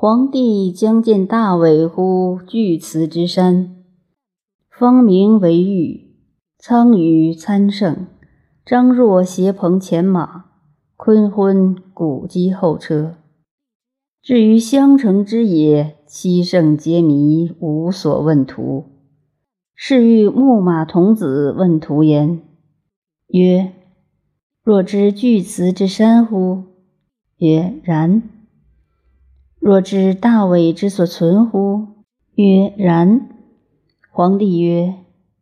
皇帝将见大伟乎巨祠之山，方名为玉，苍羽参圣，张若携蓬前马，坤昏古机后车。至于襄城之野，七圣皆迷，无所问途。是欲牧马童子问途言：“曰：若知巨祠之山乎？”曰：“然。”若知大伟之所存乎？曰：然。皇帝曰：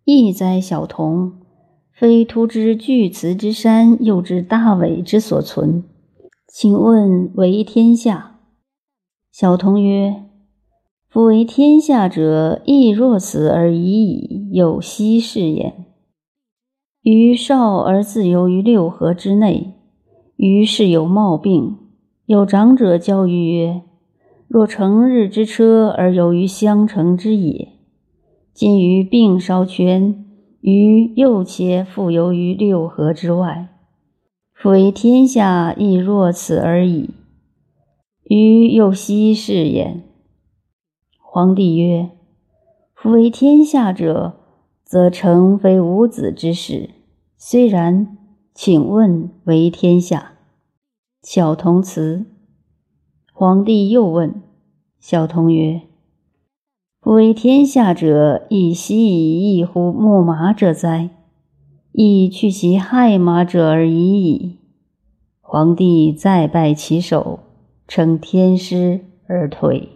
义哉，小童！非突之巨祠之山，又知大伟之所存，请问为天下？小童曰：夫为天下者，亦若此而已矣。有奚是焉？余少而自游于六合之内，于是有冒病，有长者教于曰。若成日之车而游于襄城之野，今于病稍痊，于又且复游于六合之外，夫为天下亦若此而已。于又奚是焉？皇帝曰：夫为天下者，则诚非无子之事。虽然，请问为天下？小童辞。皇帝又问小童曰：“不为天下者，亦奚以异乎牧马者哉？亦去其害马者而已矣。”皇帝再拜其首，称天师而退。